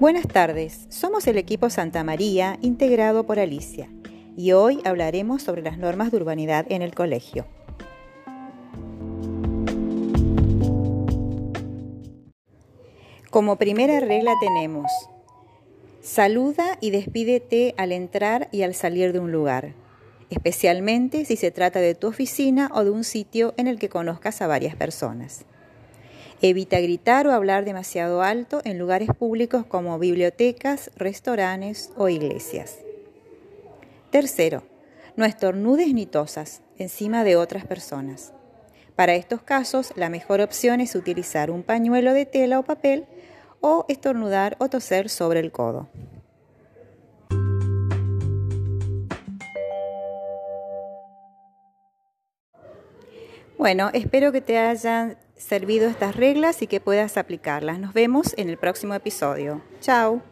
Buenas tardes, somos el equipo Santa María integrado por Alicia y hoy hablaremos sobre las normas de urbanidad en el colegio. Como primera regla tenemos, saluda y despídete al entrar y al salir de un lugar, especialmente si se trata de tu oficina o de un sitio en el que conozcas a varias personas. Evita gritar o hablar demasiado alto en lugares públicos como bibliotecas, restaurantes o iglesias. Tercero, no estornudes ni tosas encima de otras personas. Para estos casos, la mejor opción es utilizar un pañuelo de tela o papel o estornudar o toser sobre el codo. Bueno, espero que te hayan servido estas reglas y que puedas aplicarlas. Nos vemos en el próximo episodio. Chao.